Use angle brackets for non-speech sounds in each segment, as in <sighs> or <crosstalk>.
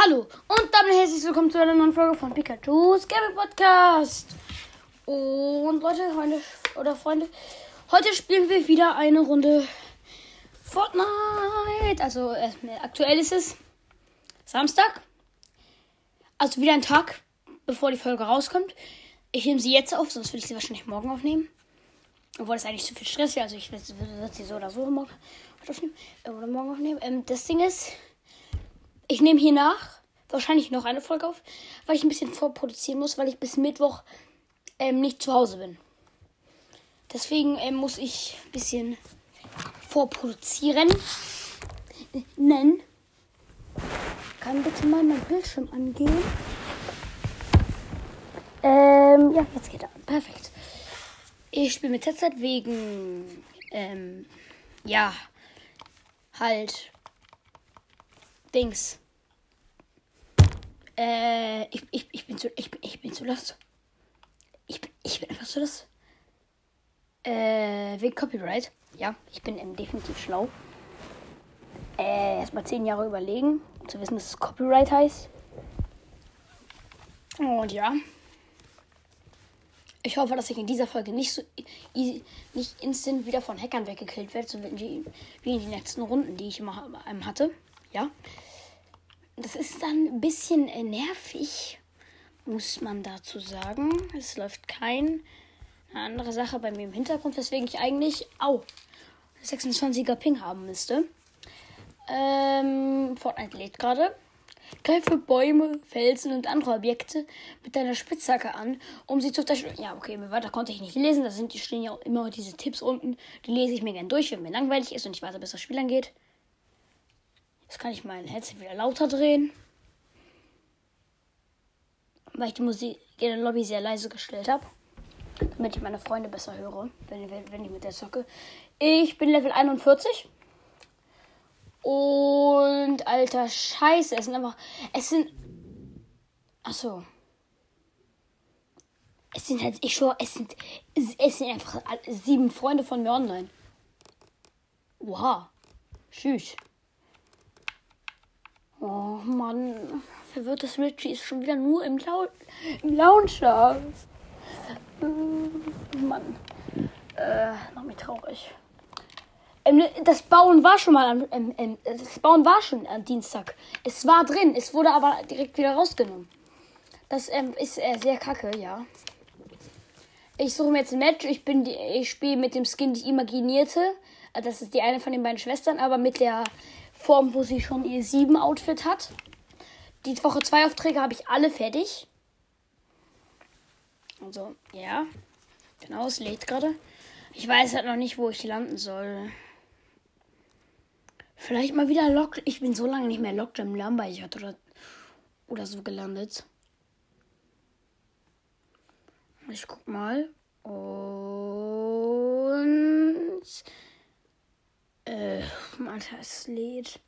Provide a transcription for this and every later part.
Hallo und damit herzlich willkommen zu einer neuen Folge von Pikachu's Gaming Podcast. Und Leute, Freunde oder Freunde, heute spielen wir wieder eine Runde Fortnite. Also äh, aktuell ist es Samstag. Also wieder ein Tag, bevor die Folge rauskommt. Ich nehme sie jetzt auf, sonst würde ich sie wahrscheinlich morgen aufnehmen. Obwohl das eigentlich zu viel Stress wäre. Also ich würde sie so oder so morgen aufnehmen. Äh, oder morgen aufnehmen. Ähm, das Ding ist, ich nehme hier nach wahrscheinlich noch eine Folge auf, weil ich ein bisschen vorproduzieren muss, weil ich bis Mittwoch ähm, nicht zu Hause bin. Deswegen ähm, muss ich ein bisschen vorproduzieren. Nennen. Kann bitte mal mein Bildschirm angehen? Ähm, ja, jetzt geht er an. Perfekt. Ich spiele mit Headset wegen, ähm, ja, halt, Dings. Äh, ich, ich, ich bin zu, ich, ich bin zu los. Ich bin, ich bin einfach zu los. Äh, wegen Copyright. Ja, ich bin ähm, definitiv schlau. Äh, erstmal zehn Jahre überlegen, um zu wissen, dass es Copyright heißt. Und ja. Ich hoffe, dass ich in dieser Folge nicht so easy, nicht instant wieder von Hackern weggekillt werde, so wie, wie in den letzten Runden, die ich immer ähm, hatte. Ja. Das ist dann ein bisschen äh, nervig, muss man dazu sagen. Es läuft kein eine andere Sache bei mir im Hintergrund, weswegen ich eigentlich au 26er Ping haben müsste. Ähm, Fortnite lädt gerade. Greife Bäume, Felsen und andere Objekte mit deiner Spitzhacke an, um sie zu zerstören. Ja, okay, weiter konnte ich nicht lesen. Da sind, stehen ja auch immer diese Tipps unten. Die lese ich mir gern durch, wenn mir langweilig ist und ich warte, bis das Spiel angeht. Jetzt kann ich mein Headset wieder lauter drehen. Weil ich die Musik in der Lobby sehr leise gestellt habe. Damit ich meine Freunde besser höre, wenn, wenn ich mit der zocke. Ich bin Level 41. Und alter Scheiße, es sind einfach. Es sind. Achso. Es sind halt, ich schwör, es sind. Es sind einfach sieben Freunde von mir online. Oha. Tschüss. Oh Mann. Verwirrtes Richie ist schon wieder nur im, Lau im Launcher. Äh, Mann. Äh, mach mich traurig. Ähm, das Bauen war schon mal am, ähm, ähm, das Bauen war schon am Dienstag. Es war drin, es wurde aber direkt wieder rausgenommen. Das ähm, ist äh, sehr kacke, ja. Ich suche mir jetzt ein Match. Ich ich spiele mit dem Skin die Imaginierte. Das ist die eine von den beiden Schwestern, aber mit der Form, wo sie schon ihr 7 Outfit hat. Die Woche 2 Aufträge habe ich alle fertig. Also, ja. Genau, es lädt gerade. Ich weiß halt noch nicht, wo ich landen soll. Vielleicht mal wieder Lock. Ich bin so lange nicht mehr Lockjam Lambert oder, oder so gelandet. Ich guck mal. Und. Äh, Alter. Es lädt,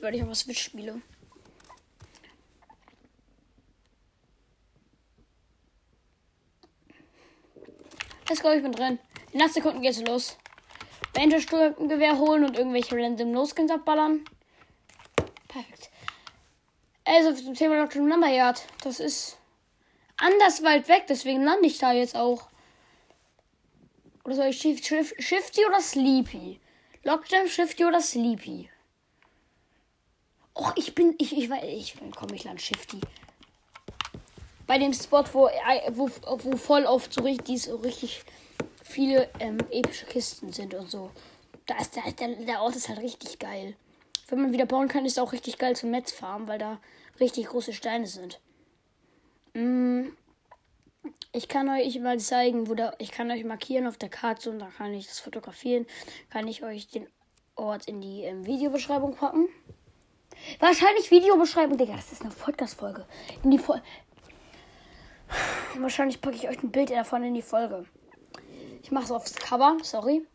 weil ich auf Switch spiele. Let's go, ich bin drin. In 8 Sekunden geht's los. Gewehr holen und irgendwelche random No-Skins abballern. Perfekt. Also zum Thema Dr. Number Yard. Das ist anders weit weg, deswegen lande ich da jetzt auch. Oder soll ich Shift, Shift, Shifty oder Sleepy? Lockjam, Shifty oder Sleepy? Och, ich bin, ich, ich, ich, ich komm, ich land Shifty. Bei dem Spot, wo, wo, wo voll oft so richtig, so richtig viele ähm, epische Kisten sind und so. Da ist der, der, der Ort ist halt richtig geil. Wenn man wieder bauen kann, ist auch richtig geil zum Netzfarmen, weil da richtig große Steine sind. Mm, ich kann euch mal zeigen, wo da. Ich kann euch markieren auf der Karte und dann kann ich das fotografieren. Kann ich euch den Ort in die ähm, Videobeschreibung packen. Wahrscheinlich Videobeschreibung, Digga. Das ist eine Podcast-Folge. In die Folge. <sighs> Wahrscheinlich packe ich euch ein Bild davon in die Folge. Ich mache es aufs Cover, sorry.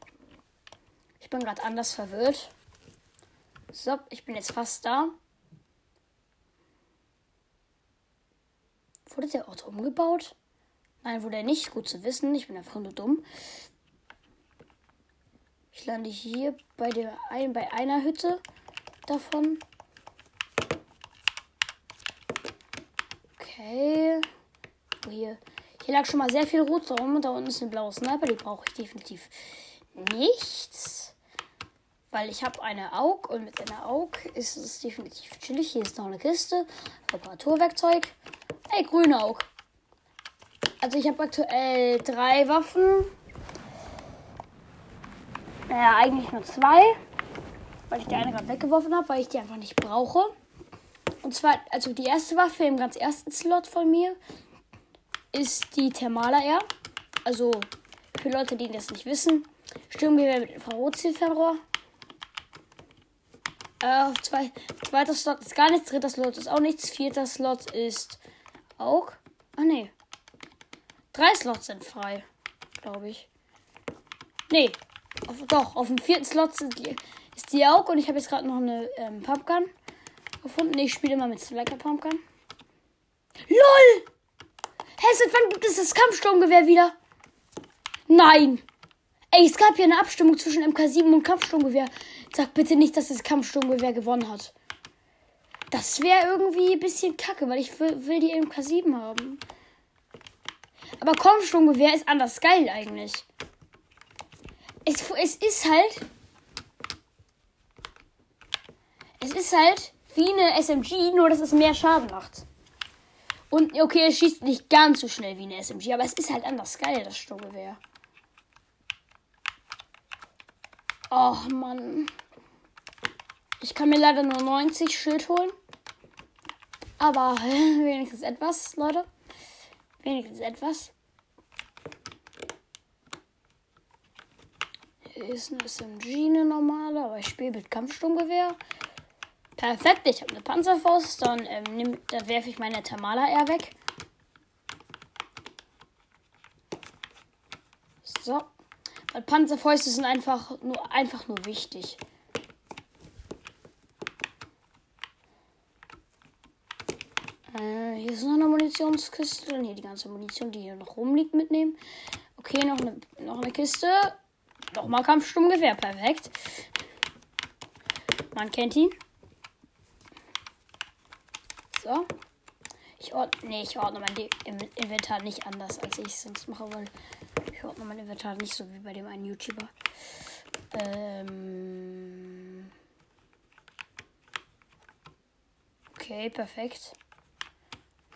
Ich bin gerade anders verwirrt. So, ich bin jetzt fast da. Wurde der Ort umgebaut? Nein, wurde er nicht. Gut zu wissen. Ich bin einfach nur dumm. Ich lande hier bei, der ein, bei einer Hütte davon. Okay. Oh, hier. Hier lag schon mal sehr viel Rot rum und da unten ist ein blauer Sniper. Die brauche ich definitiv nicht. Weil ich habe eine AUG und mit einer AUG ist es definitiv chillig. Hier ist noch eine Kiste. Reparaturwerkzeug. Ey, grüne AUG. Also ich habe aktuell drei Waffen. Naja, eigentlich nur zwei. Weil ich die eine gerade weggeworfen habe, weil ich die einfach nicht brauche. Und zwar, also die erste Waffe im ganz ersten Slot von mir ist die Thermala R. Also für Leute, die das nicht wissen. Sturmgewehr mit Infrarotzielfernrohr. Äh, zwei, zweiter Slot ist gar nichts. Dritter Slot ist auch nichts. Vierter Slot ist auch. Ah, nee. Drei Slots sind frei. Glaube ich. Nee. Auf, doch, auf dem vierten Slot die, ist die auch. Und ich habe jetzt gerade noch eine ähm, Pumpgun gefunden. Ich spiele immer mit Slacker Pumpgun. LOL! Hä, seit wann gibt es das Kampfsturmgewehr wieder? Nein! Ey, es gab ja eine Abstimmung zwischen MK7 und Kampfsturmgewehr. Sag bitte nicht, dass das Kampfsturmgewehr gewonnen hat. Das wäre irgendwie ein bisschen kacke, weil ich will die MK7 haben. Aber Kampfsturmgewehr ist anders geil eigentlich. Es, es ist halt. Es ist halt wie eine SMG, nur dass es mehr Schaden macht. Und okay, es schießt nicht ganz so schnell wie eine SMG, aber es ist halt anders geil, das Sturmgewehr. Och Mann. Ich kann mir leider nur 90 Schild holen. Aber <laughs> wenigstens etwas, Leute. Wenigstens etwas. Hier ist eine SMG, eine normale, aber ich spiele mit Kampfsturmgewehr. Perfekt, ich habe eine Panzerfaust. Dann, ähm, dann werfe ich meine Tamala R weg. So. Weil Panzerfäuste sind einfach nur, einfach nur wichtig. Äh, hier ist noch eine Munitionskiste. Und hier die ganze Munition, die hier noch rumliegt, mitnehmen. Okay, noch eine, noch eine Kiste. Nochmal Kampfsturmgewehr. Perfekt. Man kennt ihn. So. Ich ordne, nee, ich ordne mein Inventar nicht anders, als ich es sonst mache, weil ich ordne mein Inventar nicht so wie bei dem einen YouTuber. Ähm okay, perfekt.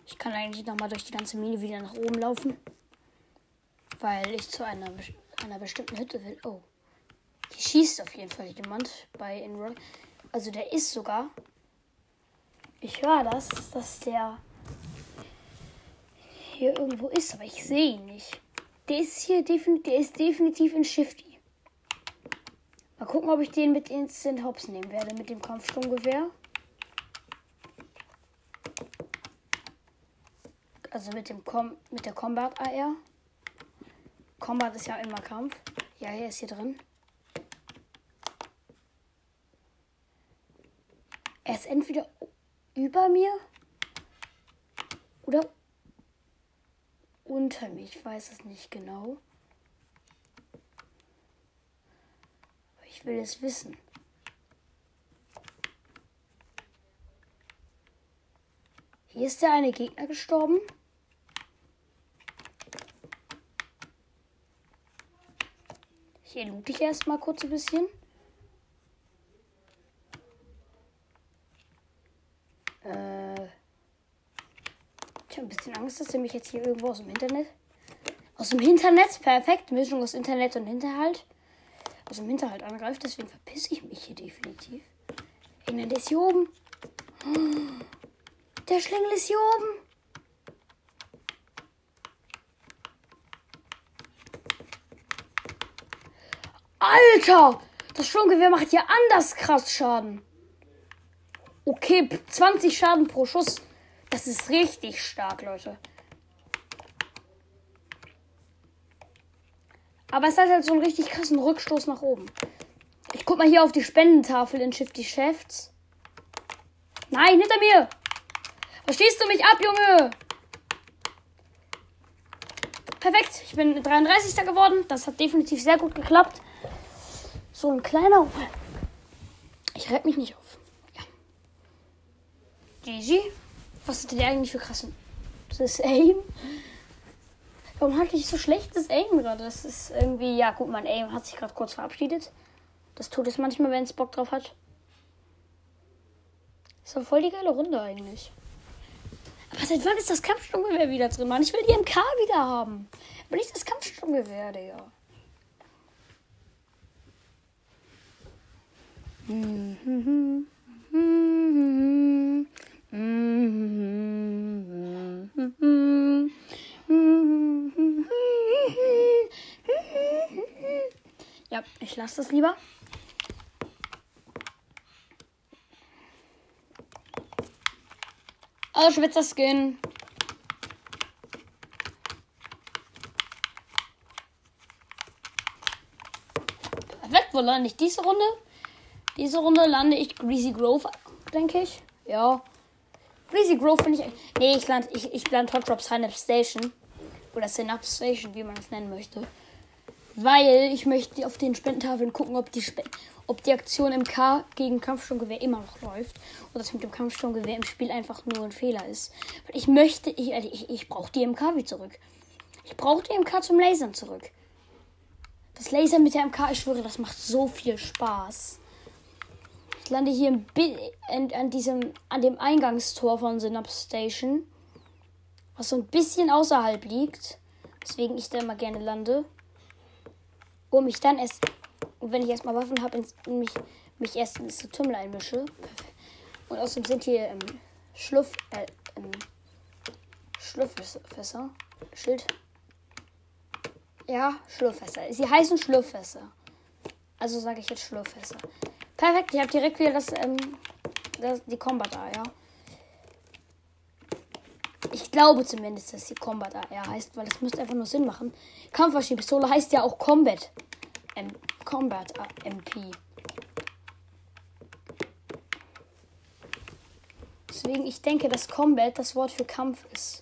Ich kann eigentlich noch mal durch die ganze Mine wieder nach oben laufen. Weil ich zu einer, einer bestimmten Hütte will. Oh. Hier schießt auf jeden Fall jemand bei Enroll. Also der ist sogar. Ich höre das, dass der hier irgendwo ist, aber ich sehe ihn nicht. Der ist hier definitiv, der ist definitiv in Shifty. Mal gucken, ob ich den mit Instant Hops nehmen werde, mit dem Kampfsturmgewehr. Also mit dem Com mit der Combat AR. Combat ist ja immer Kampf. Ja, er ist hier drin. Er ist entweder über mir oder unter mir. Ich weiß es nicht genau. Ich will es wissen. Hier ist der eine Gegner gestorben. Hier loote ich erstmal kurz ein bisschen. Äh, ich habe ein bisschen Angst, dass er mich jetzt hier irgendwo aus dem Internet. Aus dem Internet? Perfekt. Mischung aus Internet und Hinterhalt. Aus dem Hinterhalt angreift, deswegen verpisse ich mich hier definitiv. Der ist hier oben. Der Schlingel ist hier oben. Alter! Das Sturmgewehr macht ja anders krass Schaden. Okay, 20 Schaden pro Schuss. Das ist richtig stark, Leute. Aber es hat halt so einen richtig krassen Rückstoß nach oben. Ich guck mal hier auf die Spendentafel in Shifty Chefs. Nein, hinter mir! Verstehst du mich ab, Junge? Perfekt, ich bin 33. geworden. Das hat definitiv sehr gut geklappt. So ein kleiner. Ich reib mich nicht auf. Ja. GG. Was ist denn eigentlich für krassen. Das ist Aim. Warum hatte ich so schlechtes Aim gerade? Das ist irgendwie, ja gut, mein Aim hat sich gerade kurz verabschiedet. Das tut es manchmal, wenn es Bock drauf hat. Ist doch voll die geile Runde eigentlich. Aber seit wann ist das Kampfsturmgewehr wieder drin, Mann? Ich will die MK wieder haben. Aber nicht das Kampfsturmgewehr, Digga. Ja, ich lasse das lieber. Oh, Schwitzer Skin. Perfekt, wo lande ich diese Runde? Diese Runde lande ich Greasy Grove, denke ich. Ja. Greasy Grove finde ich. Nee, ich lande ich, ich land Hot Drop Synapse Station. Oder Synapse Station, wie man es nennen möchte. Weil ich möchte auf den Spendentafeln gucken, ob die, Sp ob die Aktion im K gegen Kampfsturmgewehr immer noch läuft. Und das mit dem Kampfsturmgewehr im Spiel einfach nur ein Fehler ist. Weil ich möchte, ich, ich, ich brauche die MK wie zurück. Ich brauche die MK zum Lasern zurück. Das Laser mit der MK, ich schwöre, das macht so viel Spaß. Ich lande hier an, an, diesem, an dem Eingangstor von Synapse Station. Was so ein bisschen außerhalb liegt. Weswegen ich da immer gerne lande. Um mich dann erst, wenn ich erstmal Waffen habe, mich, mich erst ins Getümmel einmische. Und außerdem sind hier ähm, Schluff, äh, ähm, Schlufffässer. Schild. Ja, Schlufffässer. Sie heißen Schlufffässer. Also sage ich jetzt Schlufffässer. Perfekt, ich habe direkt wieder das, ähm, das, die Combat ja. Ich glaube zumindest, dass die Combat AR heißt, weil das müsste einfach nur Sinn machen. Kampfmaschinenpistole heißt ja auch Combat. M Combat MP. Deswegen, ich denke, dass Combat das Wort für Kampf ist.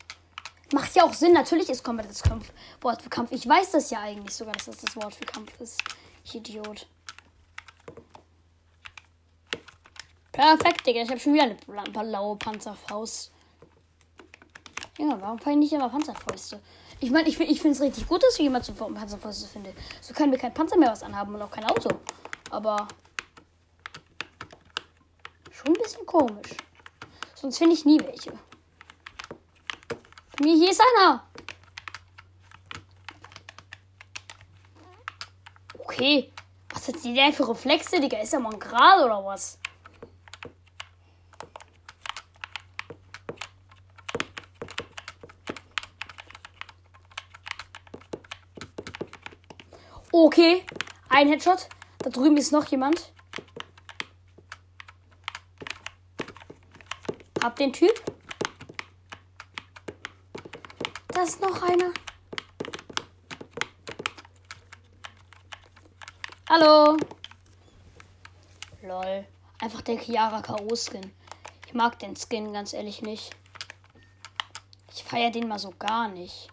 Macht ja auch Sinn, natürlich ist Combat das Kampf Wort für Kampf. Ich weiß das ja eigentlich sogar, dass das das Wort für Kampf ist. Ich Idiot. Perfekt, Digga. Ich habe schon wieder eine blaue Panzerfaust. Ja, warum fallen nicht immer Panzerfäuste? Ich meine, ich, ich finde es richtig gut, dass ich jemand zum Panzerfäuste finde. So können wir kein Panzer mehr was anhaben und auch kein Auto. Aber schon ein bisschen komisch. Sonst finde ich nie welche. Bei mir hier ist einer. Okay. Was hat die denn für Reflexe, Digga? Ist er mal gerade oder was? Okay, ein Headshot. Da drüben ist noch jemand. Hab den Typ. Da ist noch einer. Hallo. Lol. Einfach der Chiara K.O. Skin. Ich mag den Skin ganz ehrlich nicht. Ich feiere den mal so gar nicht.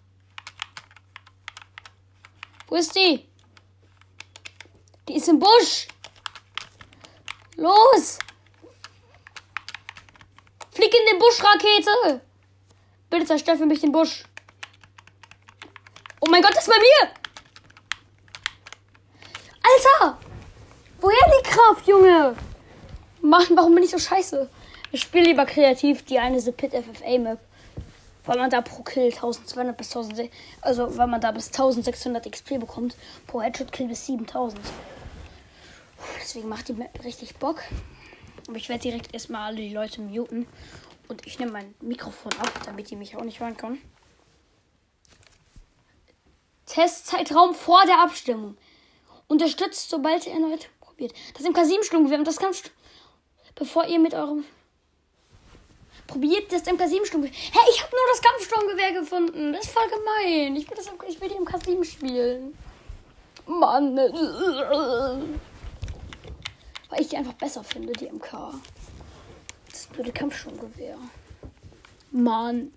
Wo ist die? Die ist im Busch. Los. Flieg in den Busch, Rakete. Bitte zerstör für mich den Busch. Oh mein Gott, das ist bei mir. Alter. Woher die Kraft, Junge? Mann, warum bin ich so scheiße? Ich spiele lieber kreativ die eine The Pit FFA Map. Weil man da pro Kill 1200 bis 1600, also weil man da bis 1600 XP bekommt. Pro Headshot Kill bis 7000. Deswegen macht die Map richtig Bock. Aber ich werde direkt erstmal alle die Leute muten. Und ich nehme mein Mikrofon ab, damit die mich auch nicht hören können. Testzeitraum vor der Abstimmung. Unterstützt, sobald ihr erneut probiert. Das MK7-Sturmgewehr und das Kampf. Bevor ihr mit eurem. Probiert das MK7-Sturmgewehr. Hey, ich habe nur das Kampfsturmgewehr gefunden. Das ist voll gemein. Ich will, das, ich will die MK7 spielen. Mann. Weil ich die einfach besser finde, die MK. Das blöde Kampfsturmgewehr. Mann.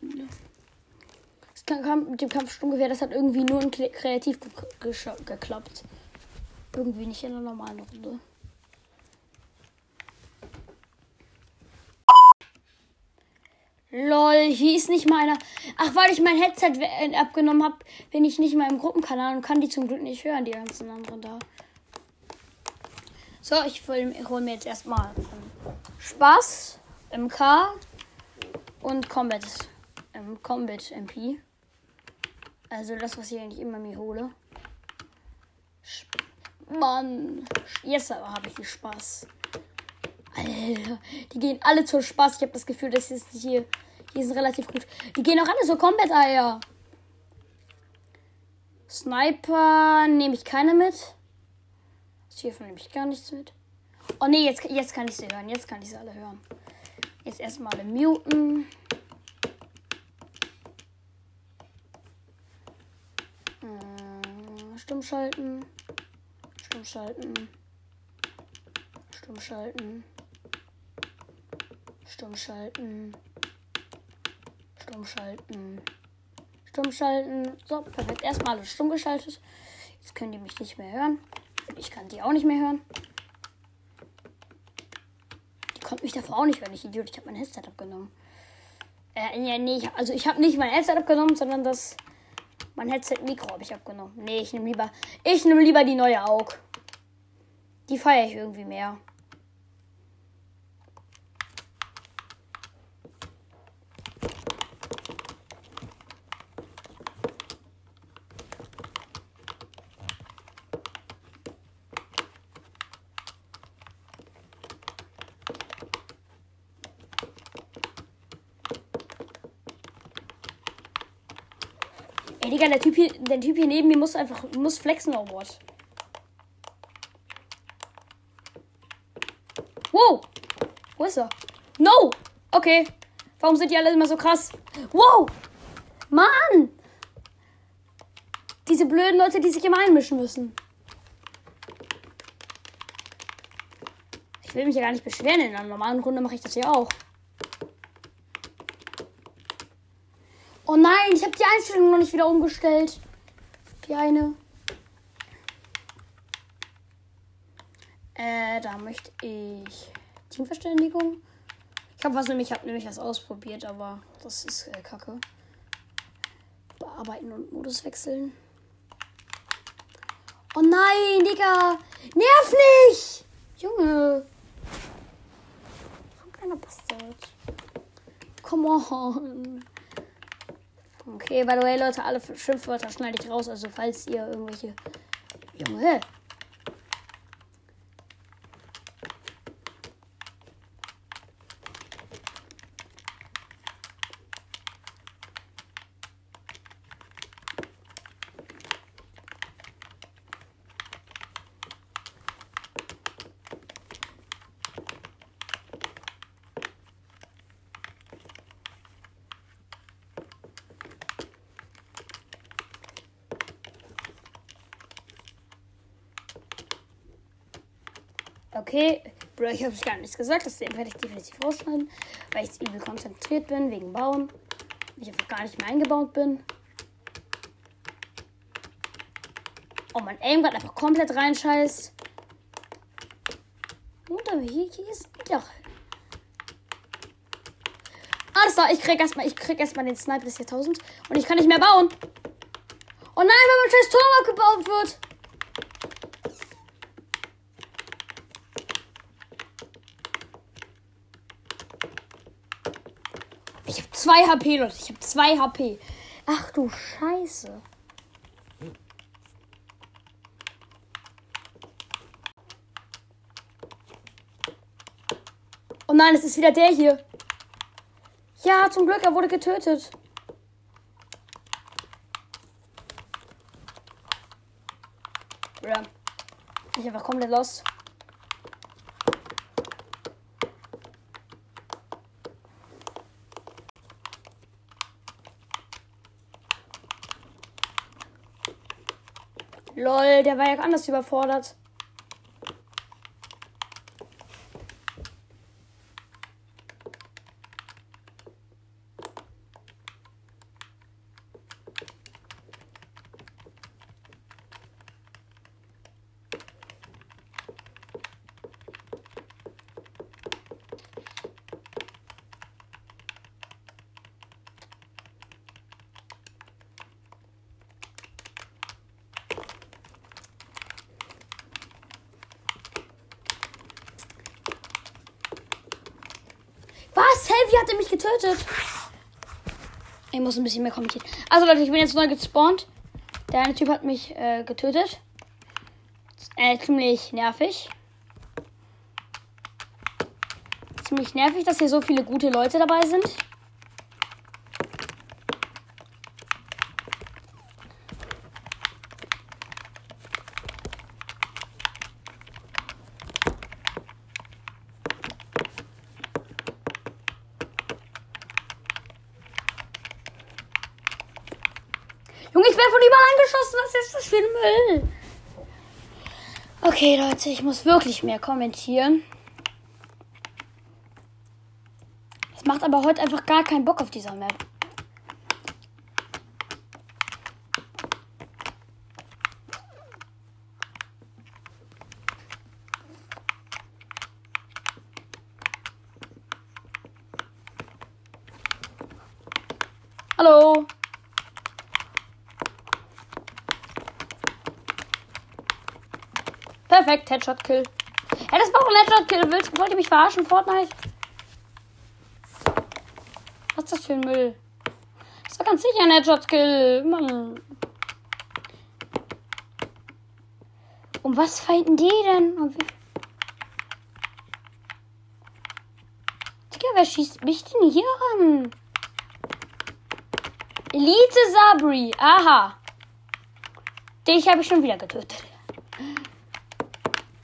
Das kam mit dem Kampfsturmgewehr, das hat irgendwie nur in kreativ ge geklappt. Irgendwie nicht in einer normalen Runde. Lol, hier ist nicht mal einer. Ach, weil ich mein Headset we- abgenommen habe, bin ich nicht mal im Gruppenkanal und kann die zum Glück nicht hören, die ganzen anderen da. So, ich hole hol mir jetzt erstmal Spaß, MK und Combat, ähm, Combat MP. Also das, was ich eigentlich immer mir hole. Mann, jetzt aber habe ich viel Spaß. Alter, die gehen alle zur Spaß. Ich habe das Gefühl, dass ist hier, hier sind relativ gut. Die gehen auch alle so Combat-Eier. Sniper nehme ich keine mit. Das hiervon ich gar nichts mit. Oh nee, jetzt, jetzt kann ich sie hören. Jetzt kann ich sie alle hören. Jetzt erstmal muten. Äh, Stumm schalten. Stumm schalten. Stumm schalten. Stumm schalten. Stumm schalten. Stumm schalten. So, perfekt. Erstmal alles stumm geschaltet. Jetzt können die mich nicht mehr hören. Ich kann die auch nicht mehr hören. Die konnten mich davor auch nicht hören. Ich Idiot, ich habe mein Headset abgenommen. Äh, ja, nee, also ich habe nicht mein Headset abgenommen, sondern das mein Headset-Mikro habe ich abgenommen. Nee, ich nehme lieber, ich nehme lieber die neue AUG. Die feiere ich irgendwie mehr. Ey, Digga, der Typ hier, neben mir muss einfach, muss flexen, oh what? Wow! Wo ist er? No! Okay. Warum sind die alle immer so krass? Wow! Mann! Diese blöden Leute, die sich immer einmischen müssen. Ich will mich ja gar nicht beschweren. In einer normalen Runde mache ich das ja auch. Oh nein, ich habe die Einstellung noch nicht wieder umgestellt. Die eine. Äh, da möchte ich Teamverständigung. Ich habe was nämlich, ich habe nämlich was ausprobiert, aber das ist äh, Kacke. Bearbeiten und Modus wechseln. Oh nein, Digga! Nerv nicht! Junge! So ein kleiner Bastard. Come on. Okay, by the way, Leute, alle Schimpfwörter schneide ich raus. Also, falls ihr irgendwelche. Junge! Okay, Bro, ich habe gar nichts gesagt. Das werde ich definitiv rausschneiden, weil ich übel konzentriert bin wegen Bauen. Ich einfach gar nicht mehr eingebaut bin. Oh, mein Aim gerade einfach komplett reinscheißt. Und aber hier, hier ist doch. Alles klar, ich krieg erstmal, ich krieg erstmal den Sniper des Jahrtausends und ich kann nicht mehr bauen. Oh nein, wenn mein scheiß Turm abgebaut wird. Ich habe zwei HP, Leute. Ich habe zwei HP. Ach du Scheiße. Oh nein, es ist wieder der hier. Ja, zum Glück, er wurde getötet. Ja. Ich einfach komplett los. Lol, der war ja anders überfordert. Getötet? Ich muss ein bisschen mehr kommentieren. Also Leute, ich bin jetzt neu gespawnt. Der eine Typ hat mich äh, getötet. Äh, ziemlich nervig. Ziemlich nervig, dass hier so viele gute Leute dabei sind. Werde von überall angeschossen. Was ist das für ein Müll? Okay, Leute, ich muss wirklich mehr kommentieren. Es macht aber heute einfach gar keinen Bock auf dieser Map. Hallo. Perfekt, Headshot-Kill. Ja, das war auch ein Headshot-Kill. Willst, wollt ihr mich verarschen, Fortnite? Was ist das für ein Müll? Das war ganz sicher ein Headshot-Kill. Mann. Um was fighten die denn? Um Digga, wer schießt mich denn hier an? Elite Sabri. Aha. Dich habe ich schon wieder getötet.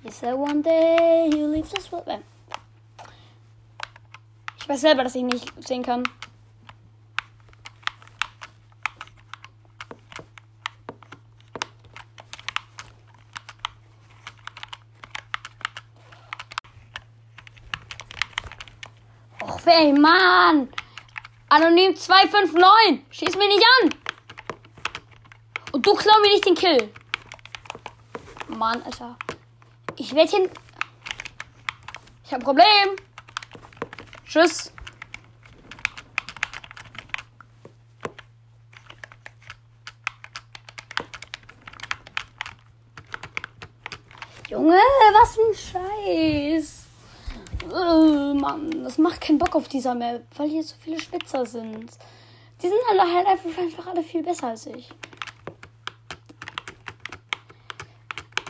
Is there one day you leave world? Äh. Ich weiß selber, dass ich nicht sehen kann. Och, ey, Mann! Anonym 259! Schieß mich nicht an! Und du klau mir nicht den Kill! Mann, Alter. Ich werde hin. Ich habe ein Problem. Tschüss. Junge, was ein Scheiß. Äh, Mann, das macht keinen Bock auf dieser Map, weil hier so viele Spitzer sind. Die sind alle halt einfach alle viel besser als ich.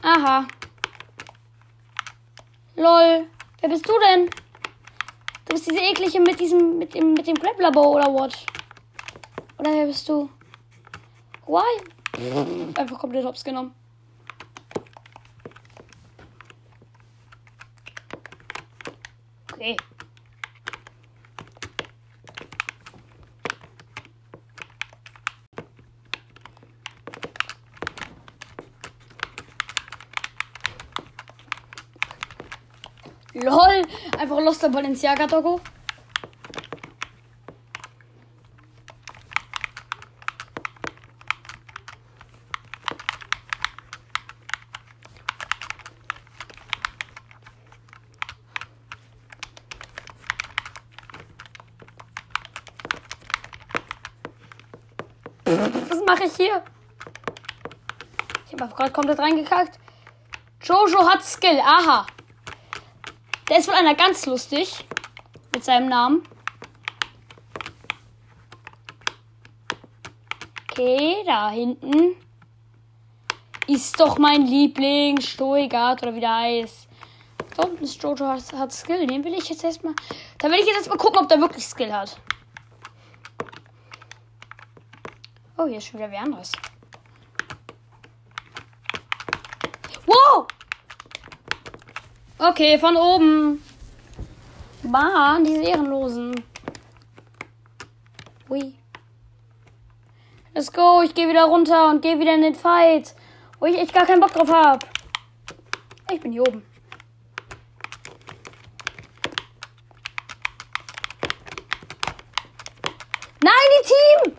Aha. Lol. Wer bist du denn? Du bist diese eklige mit diesem, mit dem, mit dem Grappler Bow oder what? Oder wer bist du? Why? Einfach komplett hops genommen. Okay. LOL! Einfach Lost der Balenciaga Doggo. Was mache ich hier? Ich habe gerade komplett reingekackt. Jojo hat Skill. Aha. Der ist wohl einer ganz lustig. Mit seinem Namen. Okay, da hinten. Ist doch mein Liebling. Stoigard oder wie der heißt. Da unten ist Jojo hat, hat Skill. Den will ich jetzt erstmal. Da will ich jetzt erstmal gucken, ob der wirklich Skill hat. Oh, hier ist schon wieder wer anderes. Wow! Okay, von oben. Mann, diese Ehrenlosen. Ui. Let's go, ich gehe wieder runter und gehe wieder in den Fight, wo ich echt gar keinen Bock drauf habe. Ich bin hier oben. Nein, die Team!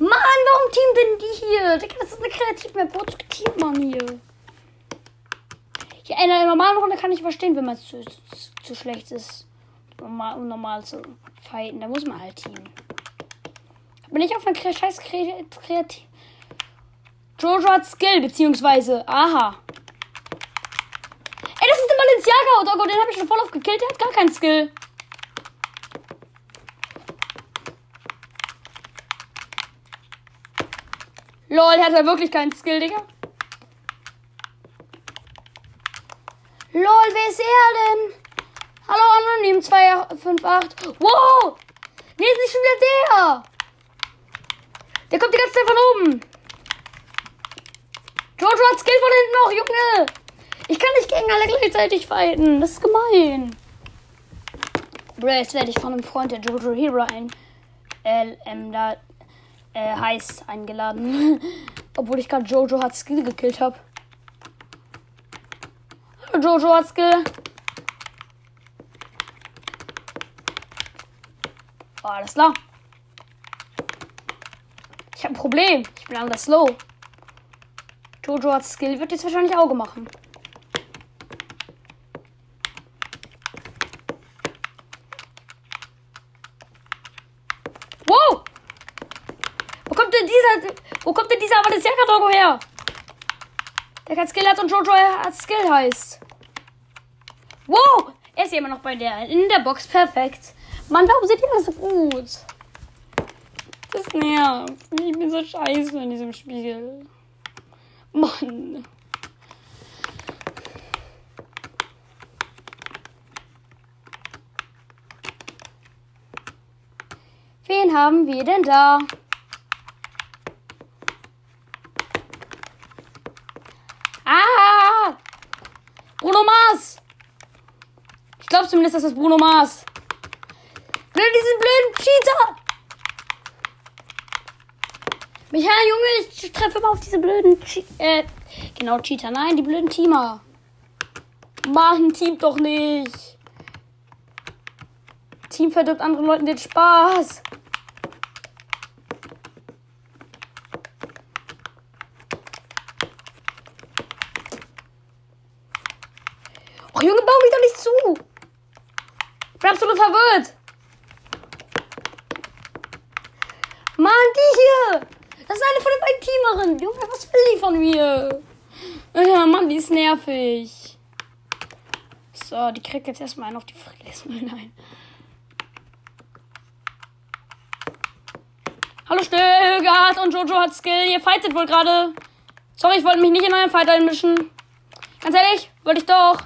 Mann, warum Team denn die hier? Das ist eine Kreativmap. Wozu Team man hier? in einer normalen Runde kann ich verstehen, wenn man zu, zu, zu, schlecht ist, um normal, um normal zu fighten. Da muss man halt teamen. Bin ich auf einen scheiß Kreativ. Jojo hat Skill, beziehungsweise. Aha. Ey, das ist der Balenciaga. Oh, Gott, den habe ich schon voll aufgekillt. Der hat gar keinen Skill. Lol, der hat ja wirklich keinen Skill, Digga. Lol, wer ist er denn? Hallo, Anonym 258. Wow! Nee, ist nicht schon wieder der. Der kommt die ganze Zeit von oben. Jojo hat Skill von hinten noch, Junge. Ich kann nicht gegen alle gleichzeitig fighten. Das ist gemein. Bro, jetzt werde ich von einem Freund, der Jojo Hero ein LM da äh, heißt, eingeladen. <laughs> Obwohl ich gerade Jojo hat Skill gekillt habe. Jojo hat Skill. Alles klar. Ich habe ein Problem. Ich bin anders slow. Jojo hat Skill, wird jetzt wahrscheinlich Auge machen. Wow! Wo kommt denn dieser, wo kommt denn dieser Avantesiaca-Dogo her? Der kein Skill hat und Jojo hat Skill heißt. Wow! Er ist ja immer noch bei der in der Box. Perfekt. Mann, warum seht ihr das so gut? Das nervt. Ich bin so scheiße in diesem Spiel. Mann. Wen haben wir denn da? Ah! Bruno Mars! Ich glaube zumindest, dass das Bruno Mars. Blöd, diesen blöden Cheater! Michael, Junge, ich treffe immer auf diese blöden che äh, genau, Cheater. Nein, die blöden Teamer. Mann, Team doch nicht. Team verdirbt anderen Leuten den Spaß. Oh, Junge, bau mich doch nicht zu. Ich bin absolut verwirrt. Mann, die hier. Das ist eine von den beiden Teamerinnen. Junge, was will die von mir? Ja, Mann, die ist nervig. So, die kriegt jetzt erstmal einen auf die Fresse. Nein. Hallo Stögert und Jojo hat Skill. Ihr fightet wohl gerade. Sorry, ich wollte mich nicht in euren Fight einmischen. Ganz ehrlich, wollte ich doch.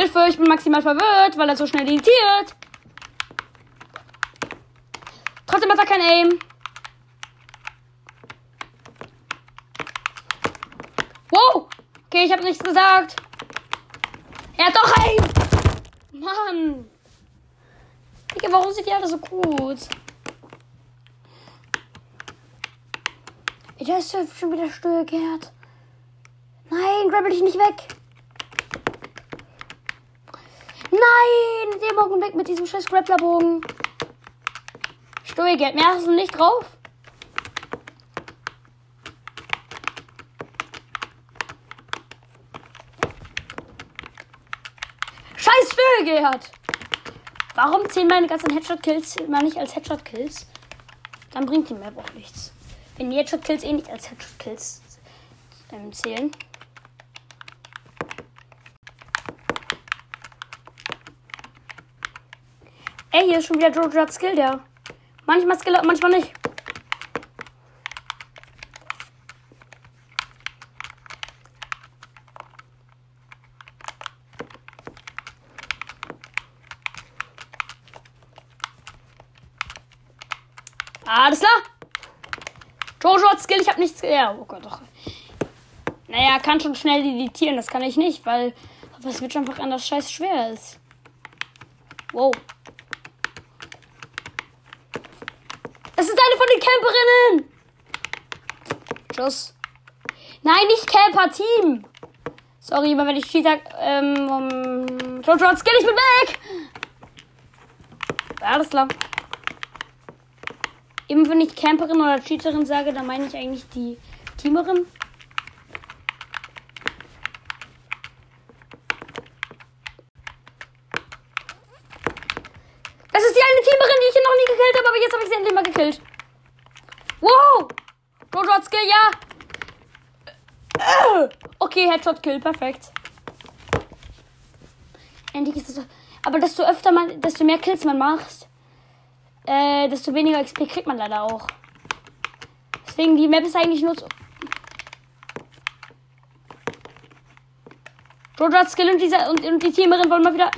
Hilfe, ich bin maximal verwirrt, weil er so schnell editiert. Trotzdem hat er kein Aim. Wow. Okay, ich habe nichts gesagt. Er hat doch Aim. Mann. Digga, warum sind die alle so gut? Der ist schon wieder stillgehrt. Nein, grabbel dich nicht weg. Nein, der Morgen weg mit diesem scheiß Grapplerbogen. Stillgehrt, mehr hast du nicht drauf? Scheiß Stillgehrt. Warum zählen meine ganzen Headshot-Kills mal nicht als Headshot-Kills? Dann bringt die Map auch nichts. Wenn die Headshot-Kills eh nicht als Headshot-Kills ähm, zählen. Ey, hier ist schon wieder Jojo hat Skill, der. Manchmal Skill, manchmal nicht. Alles klar. Jojo hat Skill, ich hab nichts. Ja, oh Gott, doch. Naja, kann schon schnell editieren, das kann ich nicht, weil was wird einfach anders scheiß schwer ist. Wow. Das ist eine von den Camperinnen. Tschüss. Nein, nicht Camper, Team. Sorry, aber wenn ich Cheater, ähm, um, Jojo hat Skill, ich bin weg. Alles klar. Eben wenn ich Camperin oder Cheaterin sage, dann meine ich eigentlich die Teamerin. Das ist die eine Teamerin, die ich noch nie gekillt habe, aber jetzt habe ich sie endlich mal gekillt. Wow! Jojo hat Skill, ja. Äh, Okay, Headshot Kill, perfekt. Endlich ist es. Aber desto öfter man, desto mehr Kills man macht, äh, desto weniger XP kriegt man leider auch. Deswegen, die Map ist eigentlich nur. Jojo hat Skill und, dieser, und, und die Teamerin wollen mal wieder.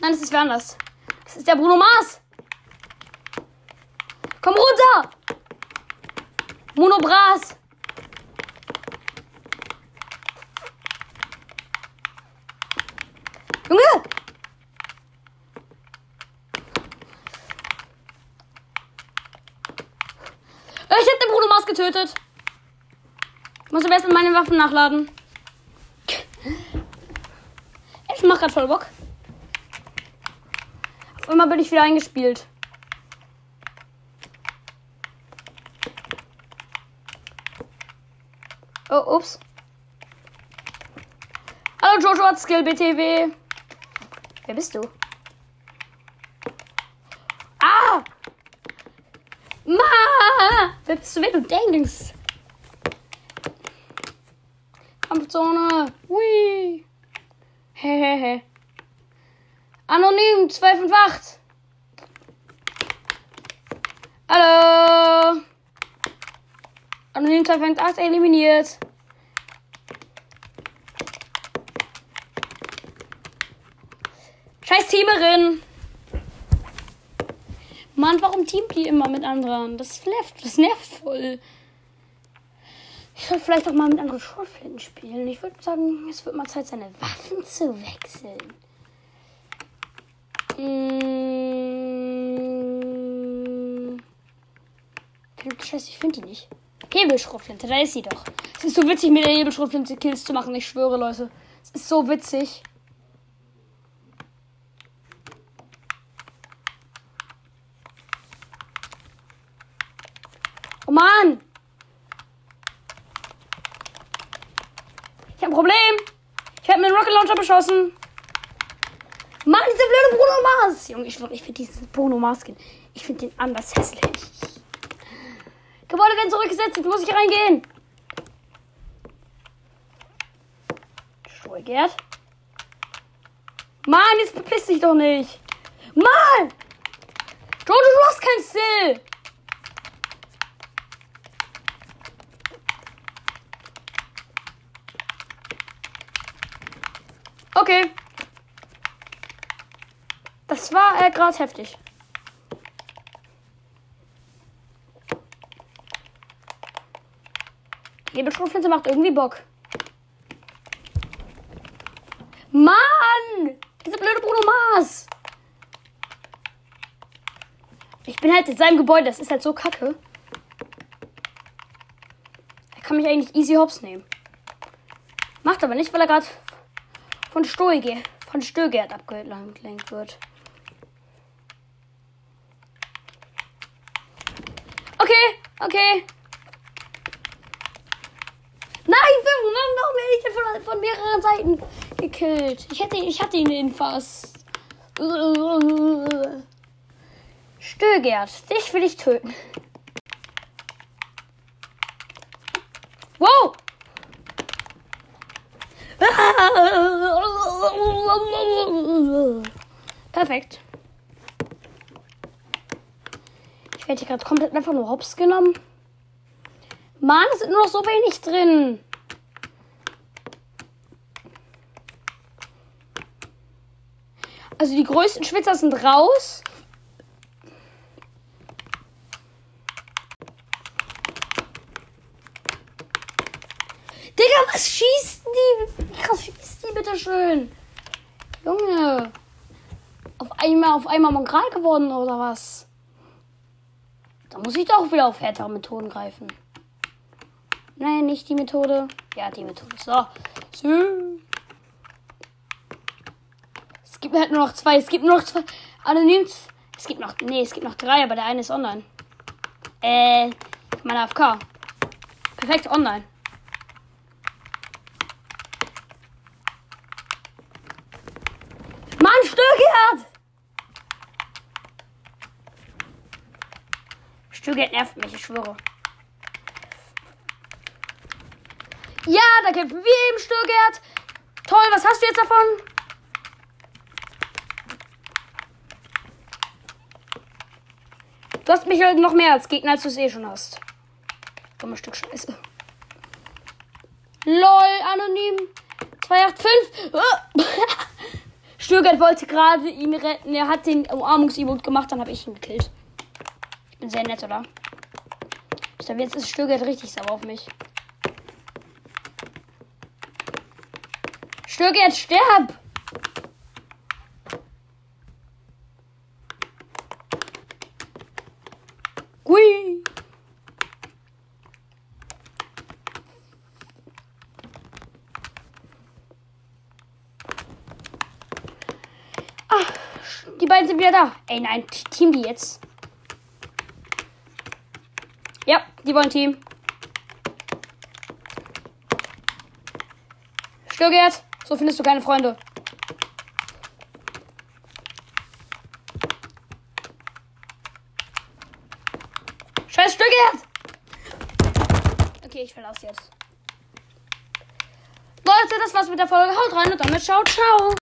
Nein, das ist wer anders. Das ist der Bruno Mars. Komm runter! Mono Bras. Junge! Ich hab den Bruno Mars getötet. Ich muss erst mal meine Waffen nachladen. Ich mach grad voll Bock. Auf einmal bin ich wieder eingespielt. Oh, ups. Hallo Jojo Skill BTW. Wer bist du? Ah! Ma! Wer bist du, wer du denkst? Kampfzone. Hui. Hehehe. Anonym 258. Hallo. Anonym 258 eliminiert. Scheiß Teamerin. Mann, warum teamt die immer mit anderen? Das nervt, das nervt voll. Ich sollte vielleicht auch mal mit anderen Schrotflinten spielen. Ich würde sagen, es wird mal Zeit, seine Waffen zu wechseln. Mmh. Scheiße, ich finde die nicht. Hebelschrotflinte, da ist sie doch. Es ist so witzig, mit der Hebelschrotflinte Kills zu machen. Ich schwöre, Leute. Es ist so witzig. Oh Mann! Ich habe ein Problem. Ich habe mir einen Rocket Launcher beschossen. Mann, dieser blöde Bruno Mars. Junge, ich, ich finde diesen Bruno Mars Skin. Ich finde den anders hässlich. Gebäude werden zurückgesetzt. Jetzt muss ich reingehen. Gerd. Mann, jetzt verpiss dich doch nicht. Mann! Jojo, du hast kein Still. Okay. Das war äh, gerade heftig. Nebelschrotflinte macht irgendwie Bock. Mann! Dieser blöde Bruno Mars! Ich bin halt in seinem Gebäude, das ist halt so kacke. Er kann mich eigentlich easy hops nehmen. Macht aber nicht, weil er gerade von Stoige, von Stögert abgelenkt wird. Okay, okay. Nein, wir mehr von, von mehreren Seiten gekillt. Ich hätte, ich hatte ihn fast. Stögert, dich will ich töten. Wow! Perfekt. Ich werde hier gerade komplett einfach nur hops genommen. Mann, es sind nur noch so wenig drin. Also die größten Schwitzer sind raus. Digga, was schießt die? Was schießt die bitte schön? Junge. Auf einmal, auf einmal Mongral geworden oder was? Da muss ich doch wieder auf härtere Methoden greifen. Nein, nicht die Methode. Ja, die Methode. So. so. Es gibt halt nur noch zwei. Es gibt nur noch zwei. Anonym. Es gibt noch. Nee, es gibt noch drei, aber der eine ist online. Äh, mein AFK. Perfekt online. Mann, Stöckert! Stöckert nervt mich, ich schwöre. Ja, da kämpfen wir im Stöckert. Toll, was hast du jetzt davon? Du hast mich halt noch mehr als Gegner, als du es eh schon hast. Dummes Stück Scheiße. LOL, anonym. 285. <laughs> Stürgert wollte gerade ihn retten. Er hat den Umarmungs-Emote gemacht, dann habe ich ihn gekillt. Ich bin sehr nett, oder? Ich glaube, jetzt ist Stürgert richtig sauer auf mich. Stürgert, sterb! Hui! Ah, die beiden sind wieder da. Ey, nein, Team die jetzt. Ja, die wollen Team. Stürgert, so findest du keine Freunde. Scheiß Stürgert! Okay, ich verlasse jetzt. Leute, das war's mit der Folge. Haut rein und damit ciao, ciao.